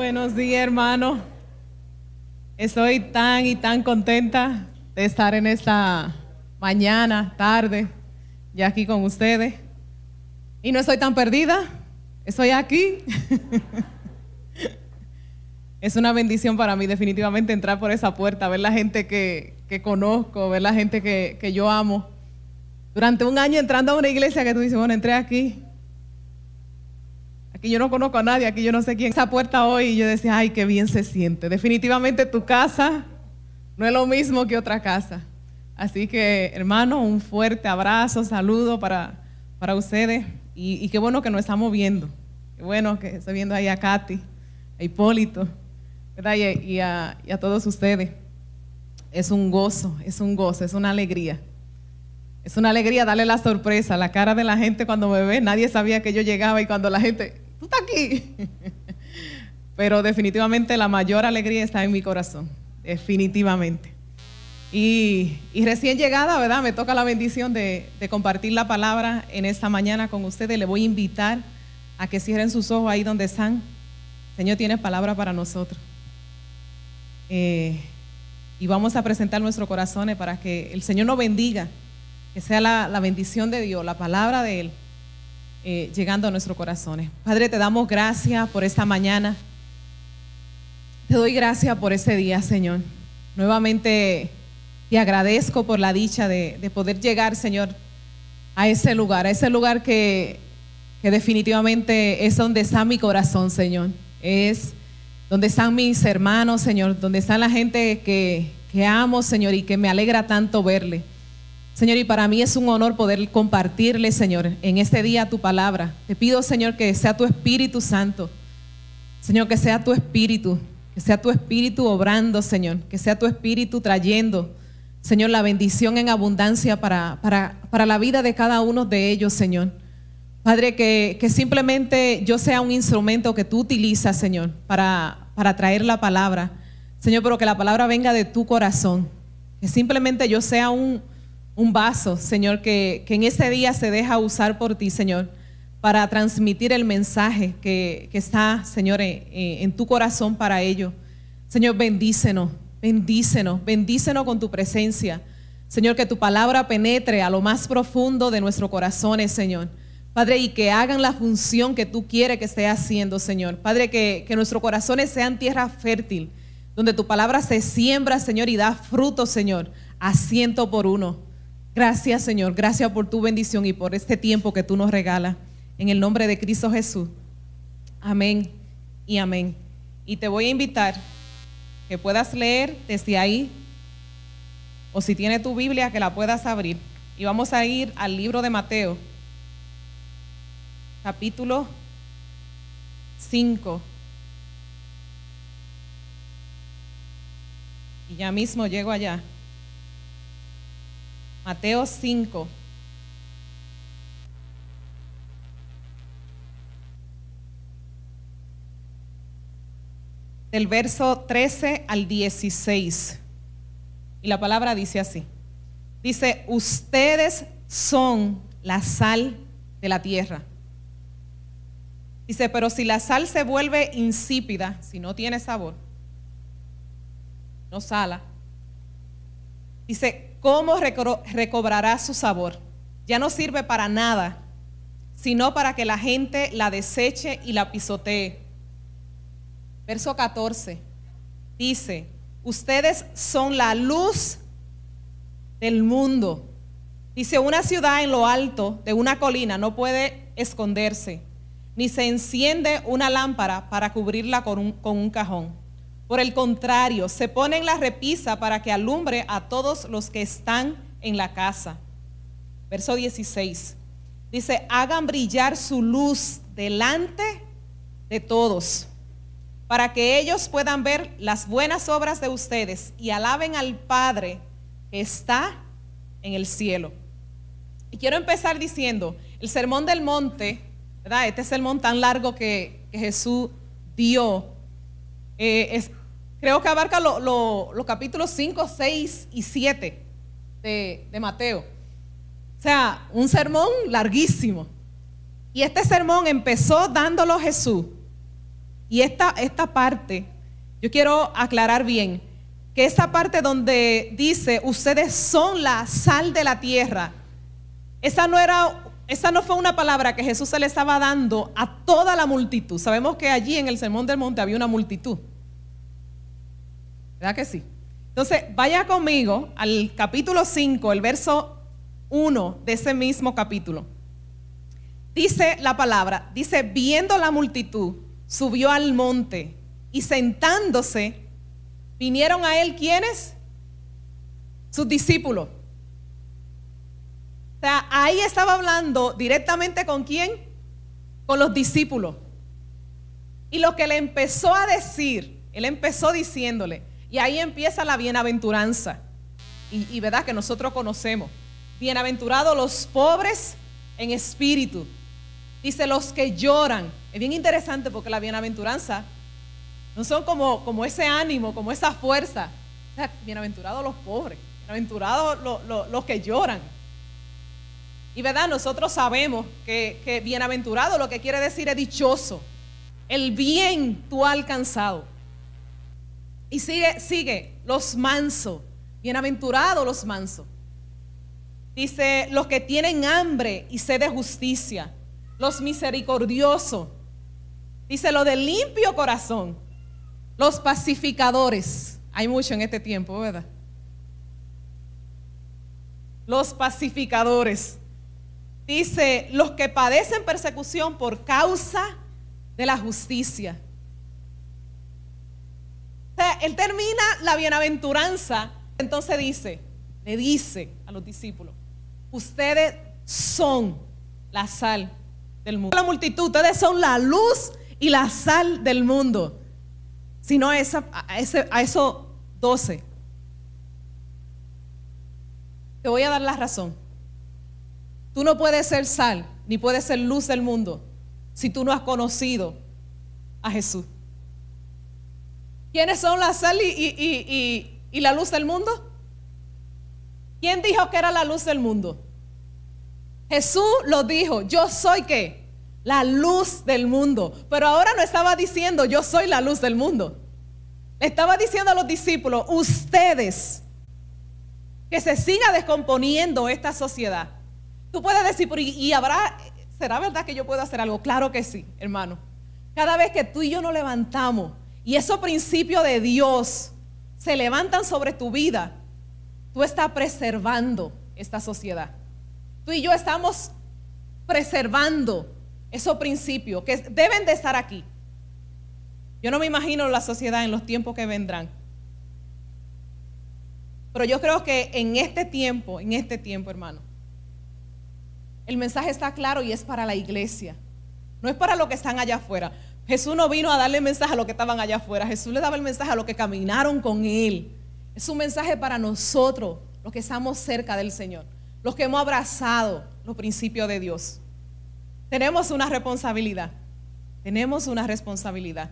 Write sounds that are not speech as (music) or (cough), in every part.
Buenos días, hermano. Estoy tan y tan contenta de estar en esta mañana, tarde, ya aquí con ustedes. Y no estoy tan perdida, estoy aquí. (laughs) es una bendición para mí definitivamente entrar por esa puerta, ver la gente que, conozco, ver la gente que, que yo amo. Durante un año entrando a una iglesia que tú dices, bueno, entré aquí, Aquí yo no conozco a nadie, aquí yo no sé quién. Esa puerta hoy y yo decía, ay, qué bien se siente. Definitivamente tu casa no es lo mismo que otra casa. Así que, hermano, un fuerte abrazo, saludo para, para ustedes. Y, qué bueno que nos estamos viendo. Qué bueno que estoy viendo ahí a Katy, a Hipólito, ¿verdad? Y, a, y a todos ustedes. Es un gozo, es un gozo, es una alegría. Es una alegría darle la sorpresa, la cara de la gente cuando me ve. Nadie sabía que yo llegaba y cuando la gente, tú estás aquí. (laughs) Pero definitivamente la mayor alegría está en mi corazón, definitivamente. Y, recién llegada, ¿verdad? Me toca la bendición de, compartir la palabra en esta mañana con ustedes. Le voy a invitar a que cierren sus ojos ahí donde están. Señor tiene palabra para nosotros. Eh, y vamos a presentar nuestros corazones para que el Señor nos bendiga, que sea la, la bendición de Dios, la palabra de Él eh, llegando a nuestros corazones. Padre, te damos gracias por esta mañana. Te doy gracias por ese día, Señor. Nuevamente te agradezco por la dicha de, poder llegar, Señor, a ese lugar, a ese lugar que, definitivamente es donde está mi corazón, Señor. Es donde están mis hermanos, Señor, donde está la gente que, que amo, Señor, y que me alegra tanto verle. Señor, y para mí es un honor poder compartirle, Señor, en este día tu palabra. Te pido, Señor, que sea tu Espíritu Santo. Señor, que sea tu Espíritu, que sea tu Espíritu obrando, Señor, que sea tu Espíritu trayendo, Señor, la bendición en abundancia para, para, la vida de cada uno de ellos, Señor. Padre, que, que, simplemente yo sea un instrumento que tú utilizas, Señor, para, para traer la palabra. Señor, pero que la palabra venga de tu corazón. Que simplemente yo sea un, un vaso, Señor, que, en ese día se deja usar por ti, Señor, para transmitir el mensaje que, está, Señor, en, tu corazón para ello. Señor, bendícenos, bendícenos, bendícenos con tu presencia. Señor, que tu palabra penetre a lo más profundo de nuestros corazones, Señor. Padre, y que hagan la función que tú quieres que esté haciendo, Señor. Padre, que, nuestros corazones sean tierra fértil, donde tu palabra se siembra, Señor, y da fruto, Señor, a ciento por uno. Gracias, Señor. Gracias por tu bendición y por este tiempo que tú nos regalas. En el nombre de Cristo Jesús. Amén y amén. Y te voy a invitar que puedas leer desde ahí, o si tiene tu Biblia, que la puedas abrir. Y vamos a ir al libro de Mateo, capítulo 5. Y ya mismo llego allá. Mateo 5. Del verso 13 al 16. Y la palabra dice así. Dice, ustedes son la sal de la tierra. Dice, pero si la sal se vuelve insípida, si no tiene sabor, no sala. Dice, ¿cómo recobrará su sabor? Ya no sirve para nada, sino para que la gente la deseche y la pisotee. Verso 14 dice, ustedes son la luz del mundo. Dice, una ciudad en lo alto de una colina no puede esconderse, ni se enciende una lámpara para cubrirla con un, con un cajón por el contrario, se pone en la repisa para que alumbre a todos los que están en la casa. Verso 16. Dice, hagan brillar su luz delante de todos, para que ellos puedan ver las buenas obras de ustedes y alaben al Padre que está en el cielo. Y quiero empezar diciendo, el sermón del monte, ¿verdad? Este sermón tan largo que, Jesús dio, eh, es, Creo que abarca los capítulos 5, 6 y 7 de, Mateo. O sea, un sermón larguísimo. Y este sermón empezó dándolo Jesús Y esta, esta parte, yo quiero aclarar bien, que esa parte donde dice, ustedes son la sal de la tierra, esa no era esa no fue una palabra que Jesús se le estaba dando a toda la multitud. Sabemos que allí en el Sermón del Monte había una multitud. ¿Verdad que sí? Entonces, vaya conmigo al capítulo 5, el verso 1 de ese mismo capítulo. Dice la palabra, dice, viendo la multitud, subió al monte y sentándose, vinieron a él quienes? Sus discípulos. O sea, ahí estaba hablando directamente con quién? Con los discípulos. Y lo que le empezó a decir, él empezó diciéndole, y ahí empieza la bienaventuranza. Y, verdad que nosotros conocemos. Bienaventurados los pobres en espíritu. Dice los que lloran. Es bien interesante porque la bienaventuranza no son como, como ese ánimo, como esa fuerza. O sea, bienaventurados los pobres, bienaventurados los que lloran. Y verdad, nosotros sabemos que, que bienaventurado lo que quiere decir es dichoso. El bien tú has alcanzado. Y sigue, sigue, los mansos, bienaventurados los mansos. Dice, los que tienen hambre y sed de justicia, los misericordiosos. Dice, lo de limpio corazón, los pacificadores. Hay mucho en este tiempo, ¿verdad? Los pacificadores. Dice, los que padecen persecución por causa de la justicia. Él termina la bienaventuranza, entonces dice, le dice a los discípulos, ustedes son la sal del mundo. La multitud, ustedes son la luz y la sal del mundo. Si no a, a, ese, a esos doce. Te voy a dar la razón. Tú no puedes ser sal, ni puedes ser luz del mundo, si tú no has conocido a Jesús. ¿Quiénes son la sal y, la luz del mundo? ¿Quién dijo que era la luz del mundo? Jesús lo dijo, yo soy qué? La luz del mundo. Pero ahora no estaba diciendo, yo soy la luz del mundo. Le estaba diciendo a los discípulos, ustedes, que se siga descomponiendo esta sociedad, Tú puedes decir, y, habrá, ¿será verdad que yo puedo hacer algo? Claro que sí, hermano. Cada vez que tú y yo nos levantamos y esos principios de Dios se levantan sobre tu vida, tú estás preservando esta sociedad. Tú y yo estamos preservando esos principios que deben de estar aquí. Yo no me imagino la sociedad en los tiempos que vendrán. Pero yo creo que en este tiempo, en este tiempo, hermano, el mensaje está claro y es para la iglesia. No es para los que están allá afuera. Jesús no vino a darle mensaje a los que estaban allá afuera. Jesús le daba el mensaje a los que caminaron con Él. Es un mensaje para nosotros, los que estamos cerca del Señor, los que hemos abrazado los principios de Dios. Tenemos una responsabilidad. Tenemos una responsabilidad.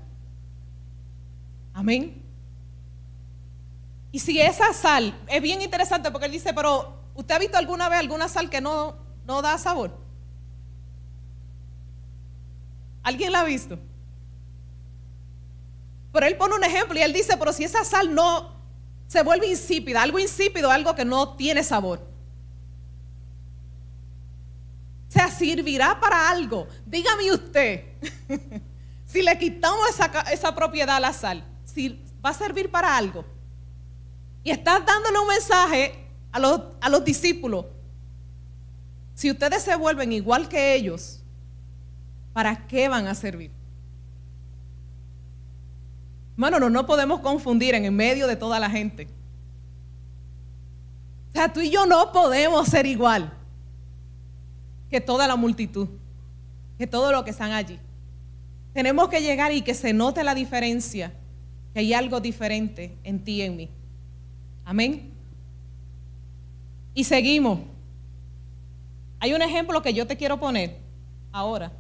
Amén. Y si esa sal, es bien interesante porque él dice, pero ¿usted ha visto alguna vez alguna sal que no no da sabor. ¿Alguien la ha visto? Pero él pone un ejemplo y él dice, pero si esa sal no se vuelve insípida, algo insípido, algo que no tiene sabor. O sea, servirá para algo. Dígame usted, (laughs) si le quitamos esa, propiedad a la sal, si va a servir para algo. Y está dándole un mensaje a los discípulos si ustedes se vuelven igual que ellos, ¿para qué van a servir? Hermano, no, no podemos confundir en el medio de toda la gente. O sea, tú y yo no podemos ser igual que toda la multitud, que todo lo que están allí. Tenemos que llegar y que se note la diferencia, que hay algo diferente en ti y en mí. Amén. Y seguimos. Hay un ejemplo que yo te quiero poner ahora.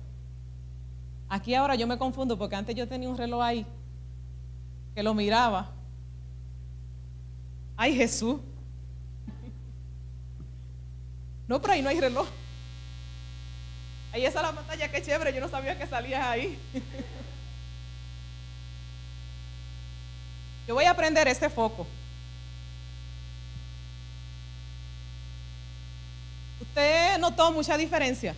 Aquí ahora yo me confundo porque antes yo tenía un reloj ahí que lo miraba. Ay Jesús. No, pero ahí no hay reloj. Ahí está la pantalla, qué chévere, yo no sabía que salías ahí. yo voy a prender este foco. ¿Usted notó mucha diferencia?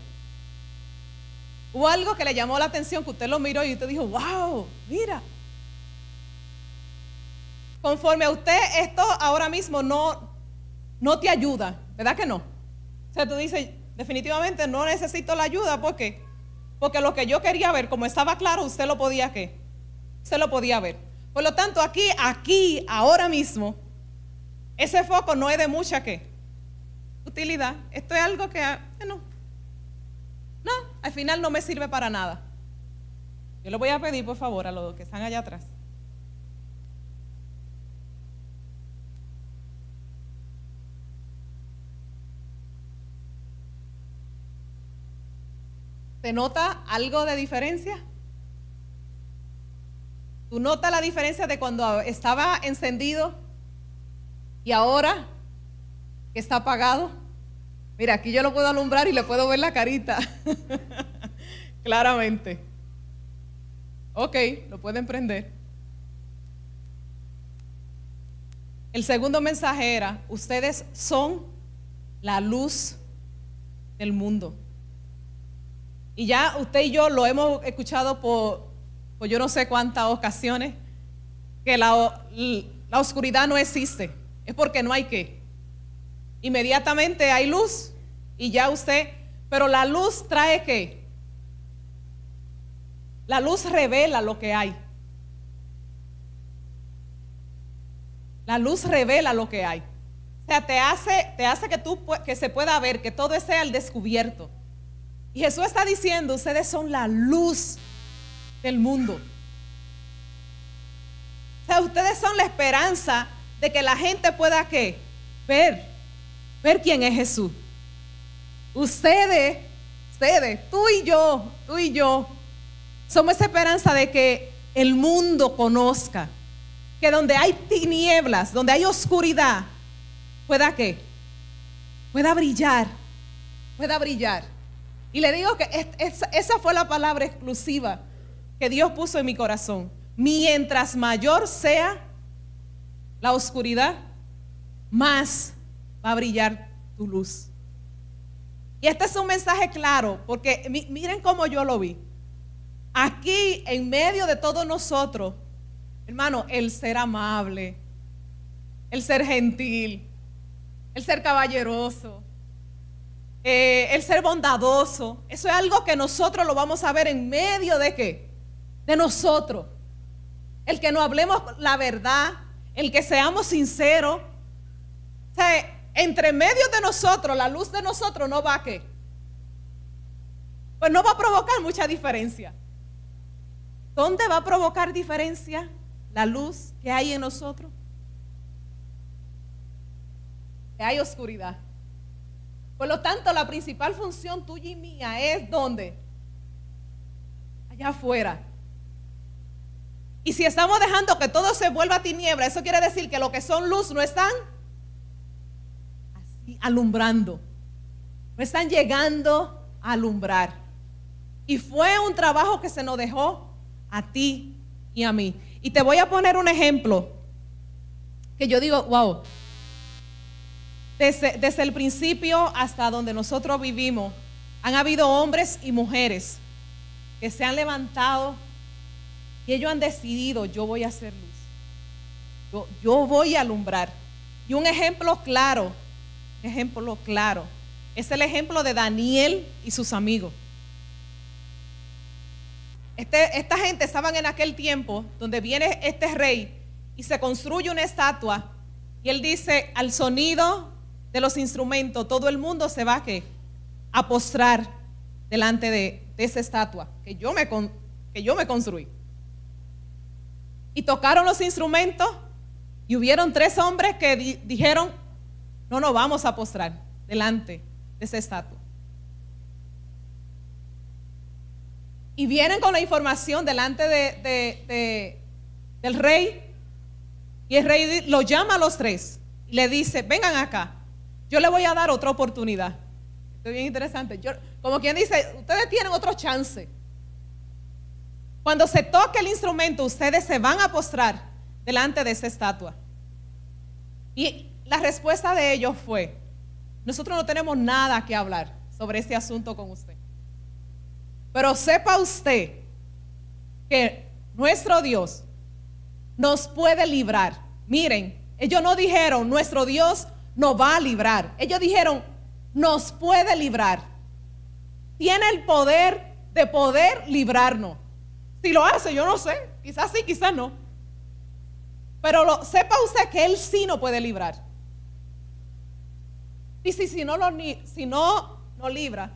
Hubo algo que le llamó la atención, que usted lo miró y usted dijo, wow, mira. Conforme a usted, esto ahora mismo no, no te ayuda, ¿verdad que no? O sea, tú dices, definitivamente no necesito la ayuda, ¿por qué? Porque lo que yo quería ver, como estaba claro, usted lo podía qué? Usted lo podía ver. Por lo tanto, aquí, aquí, ahora mismo, ese foco no es de mucha qué? Utilidad. Esto es algo que, no, no, al final no me sirve para nada. Yo le voy a pedir, por favor, a los que están allá atrás. ¿Te nota algo de diferencia? ¿Tú notas la diferencia de cuando estaba encendido y ahora que está apagado? Mira, aquí yo lo puedo alumbrar y le puedo ver la carita. (laughs) Claramente. Ok, lo pueden prender. El segundo mensaje era, ustedes son la luz del mundo. Y ya usted y yo lo hemos escuchado por, yo no sé cuántas ocasiones, que la, la oscuridad no existe. Es porque no hay que. Inmediatamente hay luz y ya usted, pero la luz trae qué? La luz revela lo que hay. La luz revela lo que hay. O sea, te hace, te hace que, tú, que se pueda ver, que todo esté al descubierto. Y Jesús está diciendo, ustedes son la luz del mundo. O sea, ustedes son la esperanza de que la gente pueda ¿qué? ver ver quién es Jesús. Ustedes, ustedes, tú y yo, tú y yo, somos esa esperanza de que el mundo conozca, que donde hay tinieblas, donde hay oscuridad, pueda que, pueda brillar, pueda brillar. Y le digo que esa fue la palabra exclusiva que Dios puso en mi corazón. Mientras mayor sea la oscuridad, más va a brillar tu luz. Y este es un mensaje claro, porque miren cómo yo lo vi. Aquí, en medio de todos nosotros, hermano, el ser amable, el ser gentil, el ser caballeroso, eh, el ser bondadoso, eso es algo que nosotros lo vamos a ver en medio de qué? De nosotros. El que no hablemos la verdad, el que seamos sinceros. O sea, entre medio de nosotros, la luz de nosotros no va a qué? Pues no va a provocar mucha diferencia. ¿Dónde va a provocar diferencia la luz que hay en nosotros? Que hay oscuridad. Por lo tanto, la principal función tuya y mía es ¿dónde? Allá afuera. Y si estamos dejando que todo se vuelva tiniebla, eso quiere decir que lo que son luz no están alumbrando. No están llegando a alumbrar. Y fue un trabajo que se nos dejó a ti y a mí. Y te voy a poner un ejemplo que yo digo, wow, desde, el principio hasta donde nosotros vivimos, han habido hombres y mujeres que se han levantado y ellos han decidido, yo voy a hacer luz, yo, yo voy a alumbrar. Y un ejemplo claro ejemplo claro. Es el ejemplo de Daniel y sus amigos. Este, esta gente estaban en aquel tiempo donde viene este rey y se construye una estatua y él dice al sonido de los instrumentos todo el mundo se va a, postrar delante de, esa estatua que yo, me, que yo me construí. Y tocaron los instrumentos y hubieron tres hombres que dijeron, no nos vamos a postrar delante de esa estatua. Y vienen con la información delante de, del rey. Y el rey lo llama a los tres. Y le dice, vengan acá. Yo le voy a dar otra oportunidad. Esto es bien interesante. Yo, como quien dice, ustedes tienen otro chance. Cuando se toque el instrumento, ustedes se van a postrar delante de esa estatua. Y la respuesta de ellos fue, nosotros no tenemos nada que hablar sobre este asunto con usted. Pero sepa usted que nuestro Dios nos puede librar. Miren, ellos no dijeron, nuestro Dios nos va a librar. Ellos dijeron, nos puede librar. Tiene el poder de poder librarnos. Si lo hace, yo no sé. Quizás sí, quizás no. Pero sepa usted que Él sí nos puede librar. Y si, si no lo si no nos libra,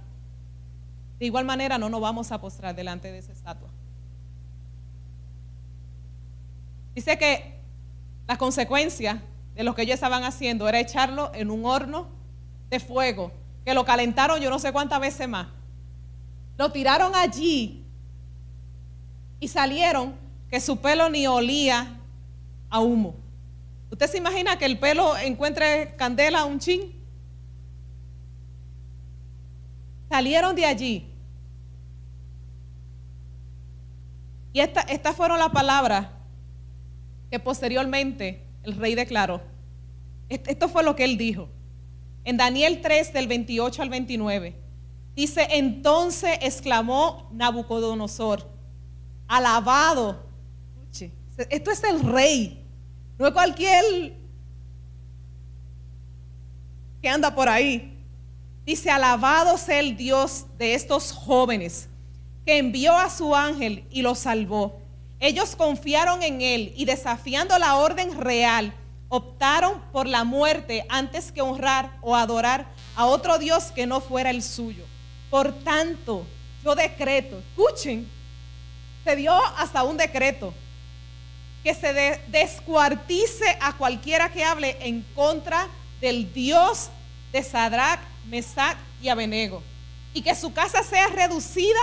de igual manera no nos vamos a postrar delante de esa estatua. Dice que la consecuencia de lo que ellos estaban haciendo era echarlo en un horno de fuego, que lo calentaron yo no sé cuántas veces más. Lo tiraron allí y salieron que su pelo ni olía a humo. ¿Usted se imagina que el pelo encuentre candela un chin? Salieron de allí. Y estas fueron las palabras que posteriormente el rey declaró. Esto fue lo que él dijo. En Daniel 3 del 28 al 29. Dice, entonces exclamó Nabucodonosor, alabado. Esto es el rey, no es cualquier que anda por ahí. Dice, alabado sea el Dios de estos jóvenes, que envió a su ángel y los salvó. Ellos confiaron en él y desafiando la orden real, optaron por la muerte antes que honrar o adorar a otro Dios que no fuera el suyo. Por tanto, yo decreto, escuchen, se dio hasta un decreto que se descuartice a cualquiera que hable en contra del Dios de Sadrach, Mesach y Abenego, y que su casa sea reducida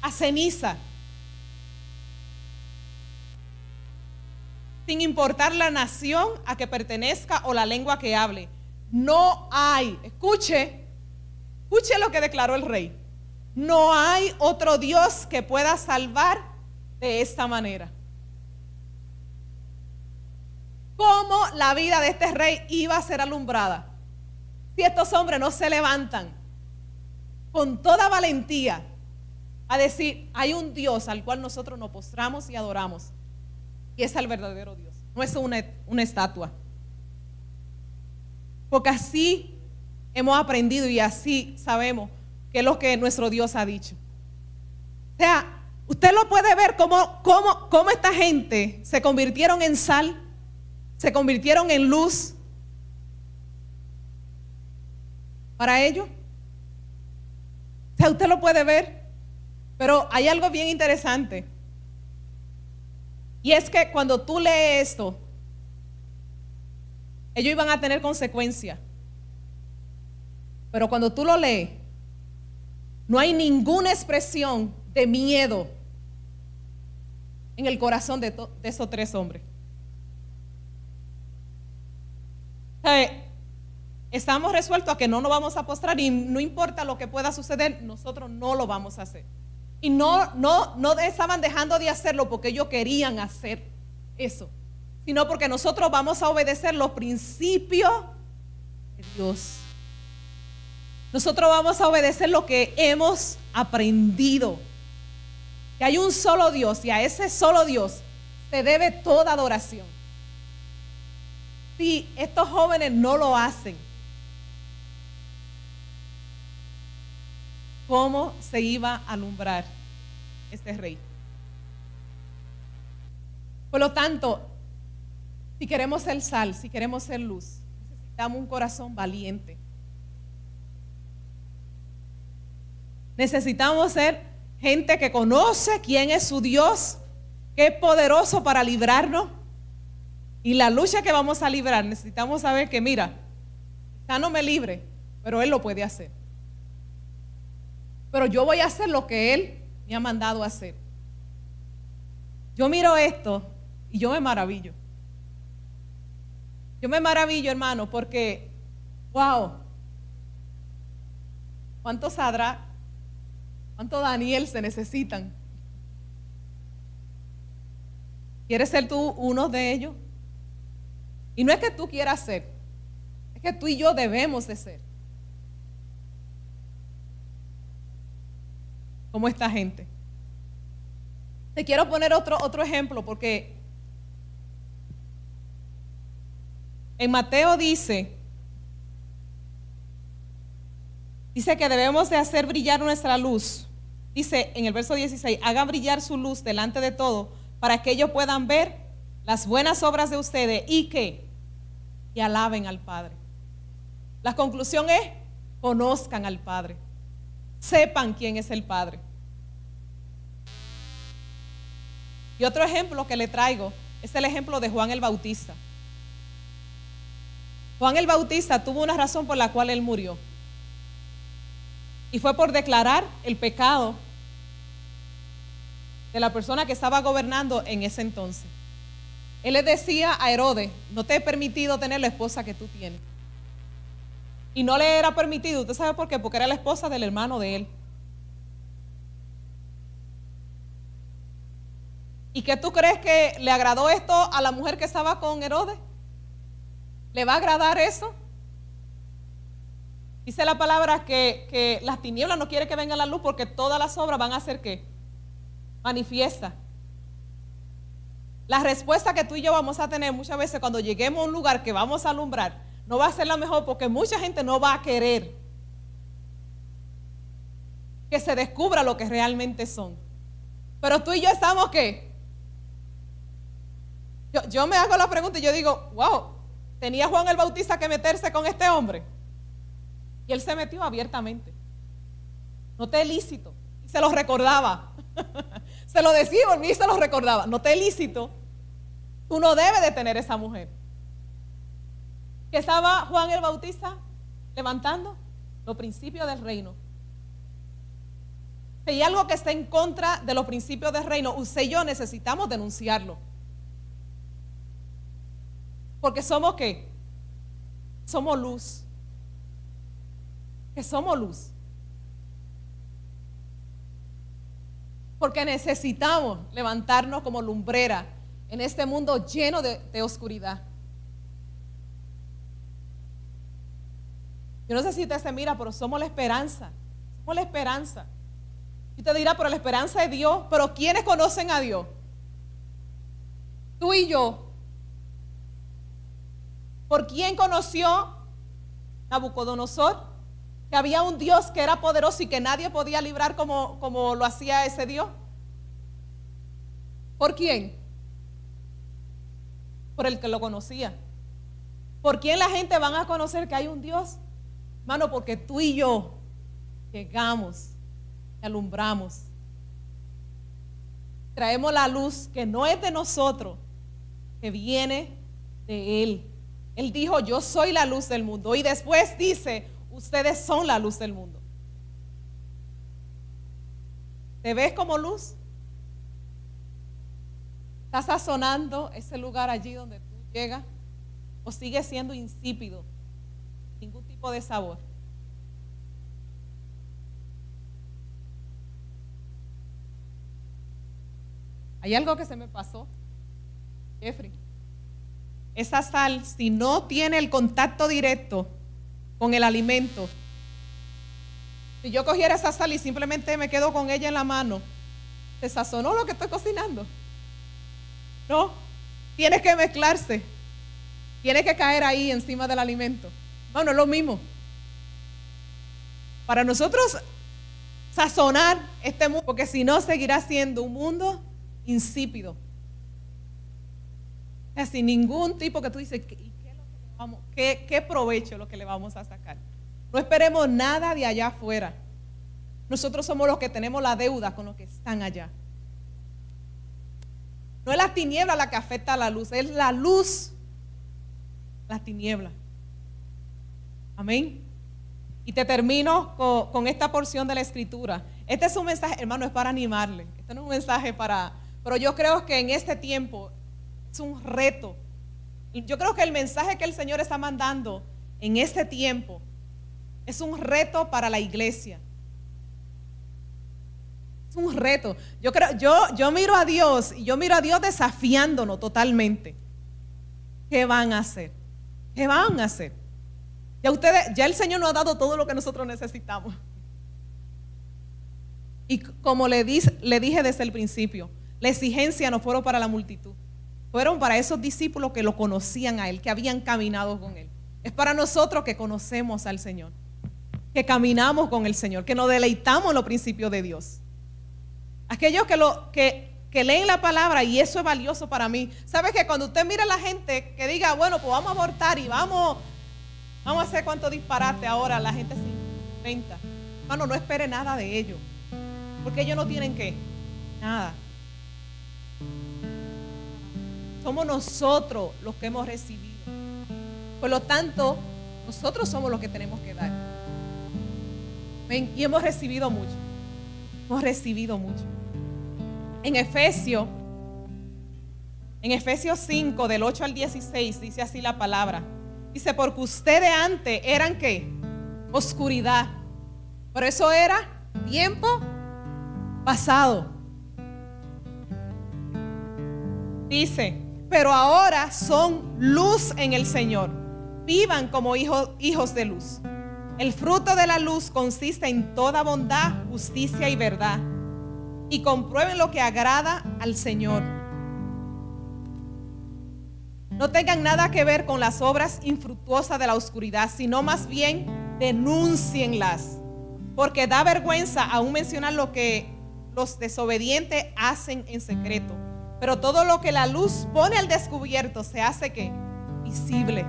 a ceniza, sin importar la nación a que pertenezca o la lengua que hable. No hay, escuche, escuche lo que declaró el rey. No hay otro Dios que pueda salvar de esta manera. ¿Cómo la vida de este rey iba a ser alumbrada? Si estos hombres no se levantan con toda valentía a decir, hay un Dios al cual nosotros nos postramos y adoramos, y es el verdadero Dios, no es una, estatua. Porque así hemos aprendido y así sabemos que es lo que nuestro Dios ha dicho. O sea, usted lo puede ver cómo, cómo, cómo esta gente se convirtieron en sal, se convirtieron en luz para ellos. O sea, usted lo puede ver. Pero hay algo bien interesante. Y es que cuando tú lees esto, ellos iban a tener consecuencias. Pero cuando tú lo lees, no hay ninguna expresión de miedo en el corazón de, esos tres hombres. Estamos resueltos a que no nos vamos a postrar y no importa lo que pueda suceder, nosotros no lo vamos a hacer. Y no, no, no estaban dejando de hacerlo porque ellos querían hacer eso, sino porque nosotros vamos a obedecer los principios de Dios. Nosotros vamos a obedecer lo que hemos aprendido. Que hay un solo Dios y a ese solo Dios se debe toda adoración. Si estos jóvenes no lo hacen, ¿cómo se iba a alumbrar este rey? Por lo tanto, si queremos ser sal, si queremos ser luz, necesitamos un corazón valiente Necesitamos ser gente que conoce quién es su Dios, que es poderoso para librarnos. Y la lucha que vamos a librar, necesitamos saber que, mira, ya no me libre, pero Él lo puede hacer. Pero yo voy a hacer lo que Él me ha mandado a hacer. Yo miro esto y yo me maravillo. Yo me maravillo, hermano, porque, wow, ¿cuánto sadra ¿Cuánto Daniel se necesitan? ¿Quieres ser tú uno de ellos? Y no es que tú quieras ser, es que tú y yo debemos de ser. Como esta gente. Te quiero poner otro, otro ejemplo porque en Mateo dice, dice que debemos de hacer brillar nuestra luz. Dice en el verso 16, hagan brillar su luz delante de todo para que ellos puedan ver las buenas obras de ustedes y que y alaben al Padre. La conclusión es, conozcan al Padre, sepan quién es el Padre. Y otro ejemplo que le traigo es el ejemplo de Juan el Bautista. Juan el Bautista tuvo una razón por la cual él murió. Y fue por declarar el pecado de la persona que estaba gobernando en ese entonces. Él le decía a Herodes, no te he permitido tener la esposa que tú tienes. Y no le era permitido, ¿usted sabe por qué? Porque era la esposa del hermano de él. ¿Y qué tú crees que le agradó esto a la mujer que estaba con Herodes? ¿Le va a agradar eso? Dice la palabra que, que las tinieblas no quiere que venga la luz porque todas las obras van a ser qué? Manifiesta. La respuesta que tú y yo vamos a tener muchas veces cuando lleguemos a un lugar que vamos a alumbrar no va a ser la mejor porque mucha gente no va a querer que se descubra lo que realmente son. Pero tú y yo estamos que... Yo, me hago la pregunta y yo digo, wow, tenía Juan el Bautista que meterse con este hombre. Y él se metió abiertamente. No te ilícito. Y se lo recordaba. (laughs) se lo decía y se lo recordaba. No te ilícito. Tú no debes de tener esa mujer. Que estaba Juan el Bautista levantando los principios del reino. Si hay algo que está en contra de los principios del reino, usted y yo necesitamos denunciarlo. Porque somos qué? Somos luz. Que somos luz. Porque necesitamos levantarnos como lumbrera en este mundo lleno de, oscuridad. Yo no sé si usted se mira, pero somos la esperanza. Somos la esperanza. Y te dirá, pero la esperanza de Dios. Pero ¿quiénes conocen a Dios? Tú y yo. ¿Por quién conoció Nabucodonosor? Que había un Dios que era poderoso y que nadie podía librar como, como lo hacía ese Dios. ¿Por quién? por el que lo conocía. ¿Por quién la gente van a conocer que hay un Dios? Hermano, porque tú y yo llegamos, alumbramos. Traemos la luz que no es de nosotros, que viene de Él. Él dijo, yo soy la luz del mundo. Y después dice, ustedes son la luz del mundo. ¿Te ves como luz? ¿Está sazonando ese lugar allí donde tú llegas? ¿O sigue siendo insípido? De sabor. Hay algo que se me pasó, Jeffrey. Esa sal, si no tiene el contacto directo con el alimento, si yo cogiera esa sal y simplemente me quedo con ella en la mano, ¿se sazonó lo que estoy cocinando? No, tiene que mezclarse. Tiene que caer ahí encima del alimento. Bueno, es lo mismo. Para nosotros sazonar este mundo, porque si no seguirá siendo un mundo insípido. sin ningún tipo que tú dices, ¿qué, qué, qué provecho lo que le vamos a sacar? No esperemos nada de allá afuera. Nosotros somos los que tenemos la deuda con los que están allá. No es la tiniebla la que afecta a la luz, es la luz, la tiniebla. Amén. Y te termino con, esta porción de la escritura. Este es un mensaje, hermano, es para animarle. Este no es un mensaje para... Pero yo creo que en este tiempo es un reto. Yo creo que el mensaje que el Señor está mandando en este tiempo es un reto para la iglesia. Es un reto. Yo, creo, yo, yo miro a Dios y yo miro a Dios desafiándonos totalmente. ¿Qué van a hacer? ¿Qué van a hacer? Ya ustedes, ya el Señor nos ha dado todo lo que nosotros necesitamos. Y como le, dije desde el principio, la exigencia no fueron para la multitud, fueron para esos discípulos que lo conocían a Él, que habían caminado con Él. Es para nosotros que conocemos al Señor, que caminamos con el Señor, que nos deleitamos en los principios de Dios. Aquellos que, lo, que, que leen la palabra, y eso es valioso para mí. ¿Sabes que cuando usted mira a la gente que diga, bueno, pues vamos a abortar y vamos Vamos a hacer cuánto disparate ahora, la gente se inventa. Hermano, no espere nada de ellos. Porque ellos no tienen qué? Nada. Somos nosotros los que hemos recibido. Por lo tanto, nosotros somos los que tenemos que dar. Y hemos recibido mucho. Hemos recibido mucho. En Efesios, en Efesios 5, del 8 al 16, dice así la palabra. Dice, porque ustedes antes eran qué? Oscuridad. Por eso era tiempo pasado. Dice, pero ahora son luz en el Señor. Vivan como hijos, hijos de luz. El fruto de la luz consiste en toda bondad, justicia y verdad. Y comprueben lo que agrada al Señor no tengan nada que ver con las obras infructuosas de la oscuridad, sino más bien denúncienlas. Porque da vergüenza aún mencionar lo que los desobedientes hacen en secreto. Pero todo lo que la luz pone al descubierto se hace que visible.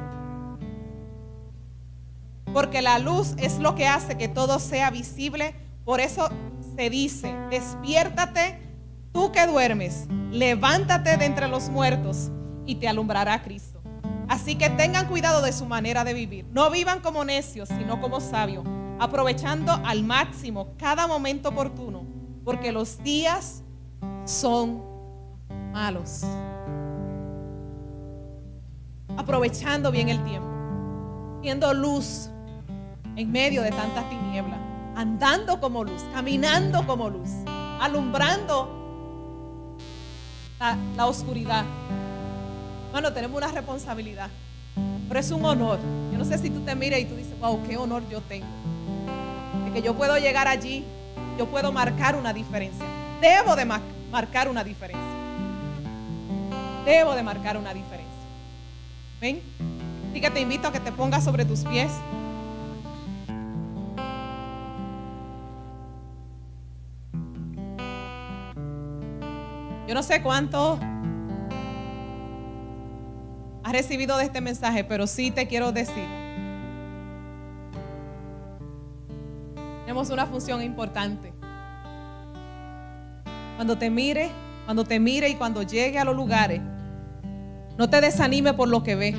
Porque la luz es lo que hace que todo sea visible. Por eso se dice, despiértate tú que duermes, levántate de entre los muertos y te alumbrará Cristo. Así que tengan cuidado de su manera de vivir. No vivan como necios, sino como sabios, aprovechando al máximo cada momento oportuno, porque los días son malos. Aprovechando bien el tiempo, siendo luz en medio de tantas tinieblas, andando como luz, caminando como luz, alumbrando la, la oscuridad. Bueno, tenemos una responsabilidad. Pero es un honor. Yo no sé si tú te miras y tú dices, wow, qué honor yo tengo. De que yo puedo llegar allí, yo puedo marcar una diferencia. Debo de marcar una diferencia. Debo de marcar una diferencia. ¿Ven? Así que te invito a que te pongas sobre tus pies. Yo no sé cuánto recibido de este mensaje, pero sí te quiero decir. Tenemos una función importante. Cuando te mire, cuando te mire y cuando llegue a los lugares, no te desanime por lo que ve.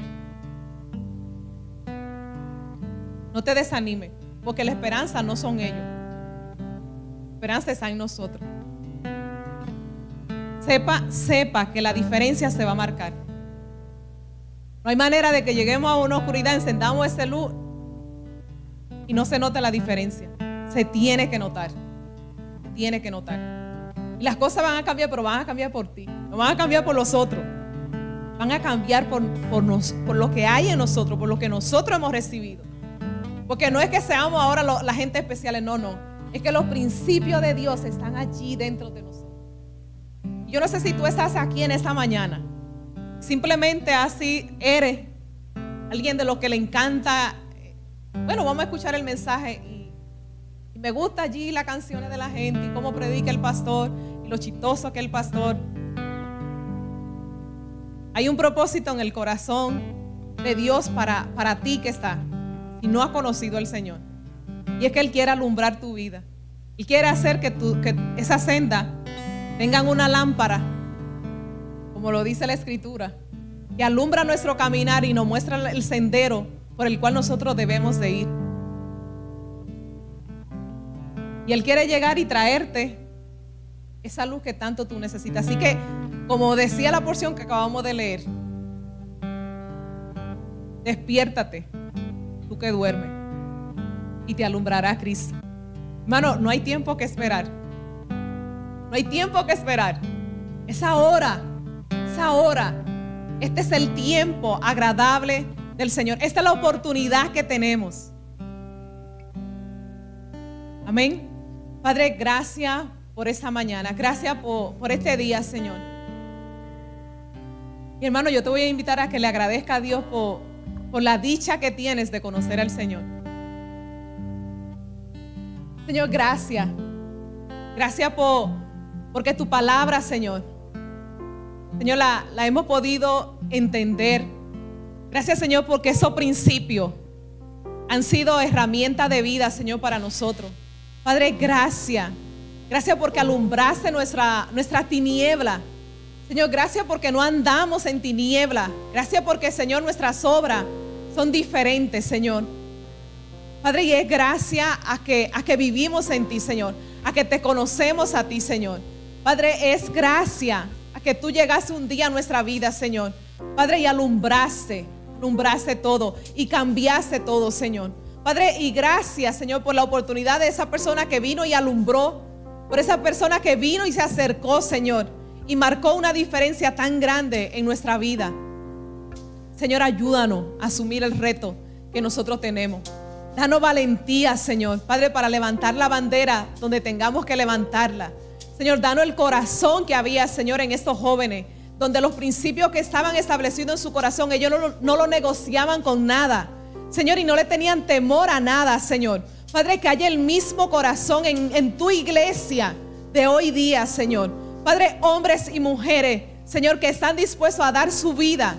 No te desanime, porque la esperanza no son ellos. La esperanza está en nosotros. Sepa, sepa que la diferencia se va a marcar. No hay manera de que lleguemos a una oscuridad, encendamos ese luz y no se note la diferencia. Se tiene que notar. tiene que notar. Y las cosas van a cambiar, pero van a cambiar por ti. No van a cambiar por los otros. Van a cambiar por, por, por lo que hay en nosotros, por lo que nosotros hemos recibido. Porque no es que seamos ahora la gente especial, no, no. Es que los principios de Dios están allí dentro de nosotros. Yo no sé si tú estás aquí en esta mañana Simplemente así eres alguien de lo que le encanta. Bueno, vamos a escuchar el mensaje y, me gusta allí las canciones de la gente y cómo predica el pastor y lo chistoso que el pastor. Hay un propósito en el corazón de Dios para, para ti que está y no ha conocido al Señor. Y es que Él quiere alumbrar tu vida. Y quiere hacer que, tu, que esa senda tengan una lámpara como lo dice la escritura, que alumbra nuestro caminar y nos muestra el sendero por el cual nosotros debemos de ir. Y Él quiere llegar y traerte esa luz que tanto tú necesitas. Así que, como decía la porción que acabamos de leer, despiértate, tú que duermes, y te alumbrará Cristo. Hermano, no hay tiempo que esperar. No hay tiempo que esperar. Es ahora. Es ahora. Este es el tiempo agradable del Señor. Esta es la oportunidad que tenemos. Amén. Padre, gracias por esta mañana. Gracias por, por este día, Señor. Mi hermano, yo te voy a invitar a que le agradezca a Dios por, por la dicha que tienes de conocer al Señor. Señor, gracias. Gracias por porque tu palabra, Señor, Señor, la, hemos podido entender. Gracias, Señor, porque esos principios han sido herramientas de vida, Señor, para nosotros. Padre, gracias. Gracias porque alumbraste nuestra, nuestra tiniebla. Señor, gracias porque no andamos en tiniebla. Gracias porque, Señor, nuestras obras son diferentes, Señor. Padre, y es gracias a que, a que vivimos en ti, Señor. A que te conocemos a ti, Señor. Padre, es gracia que tú llegaste un día a nuestra vida, Señor. Padre, y alumbraste, alumbraste todo y cambiaste todo, Señor. Padre, y gracias, Señor, por la oportunidad de esa persona que vino y alumbró, por esa persona que vino y se acercó, Señor, y marcó una diferencia tan grande en nuestra vida. Señor, ayúdanos a asumir el reto que nosotros tenemos. Danos valentía, Señor, Padre, para levantar la bandera donde tengamos que levantarla. Señor, danos el corazón que había, Señor, en estos jóvenes, donde los principios que estaban establecidos en su corazón, ellos no, lo negociaban con nada. Señor, y no le tenían temor a nada, Señor. Padre, que haya el mismo corazón en, en tu iglesia de hoy día, Señor. Padre, hombres y mujeres, Señor, que están dispuestos a dar su vida,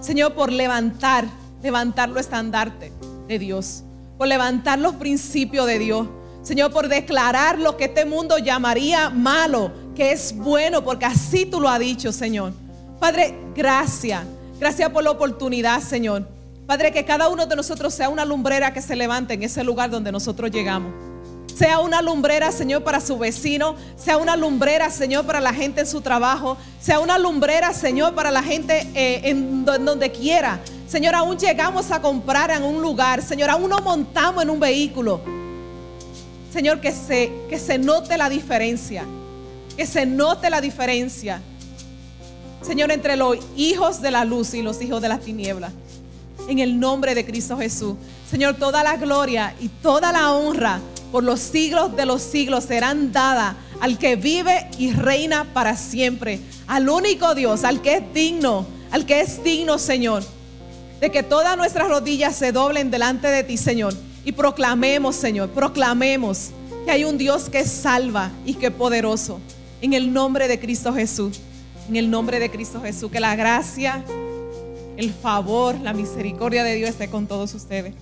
Señor, por levantar, levantar lo estandarte de Dios, por levantar los principios de Dios. Señor, por declarar lo que este mundo llamaría malo, que es bueno, porque así tú lo has dicho, Señor. Padre, gracias. Gracias por la oportunidad, Señor. Padre, que cada uno de nosotros sea una lumbrera que se levante en ese lugar donde nosotros llegamos. Sea una lumbrera, Señor, para su vecino. Sea una lumbrera, Señor, para la gente en su trabajo. Sea una lumbrera, Señor, para la gente eh, en, donde quiera. Señor, aún llegamos a comprar en un lugar. Señor, aún nos montamos en un vehículo. Señor, que se, que se note la diferencia. Que se note la diferencia. Señor, entre los hijos de la luz y los hijos de las tinieblas. En el nombre de Cristo Jesús. Señor, toda la gloria y toda la honra por los siglos de los siglos serán dadas al que vive y reina para siempre. Al único Dios, al que es digno, al que es digno, Señor. De que todas nuestras rodillas se doblen delante de ti, Señor y proclamemos, Señor, proclamemos que hay un Dios que salva y que es poderoso. En el nombre de Cristo Jesús. En el nombre de Cristo Jesús. Que la gracia, el favor, la misericordia de Dios esté con todos ustedes.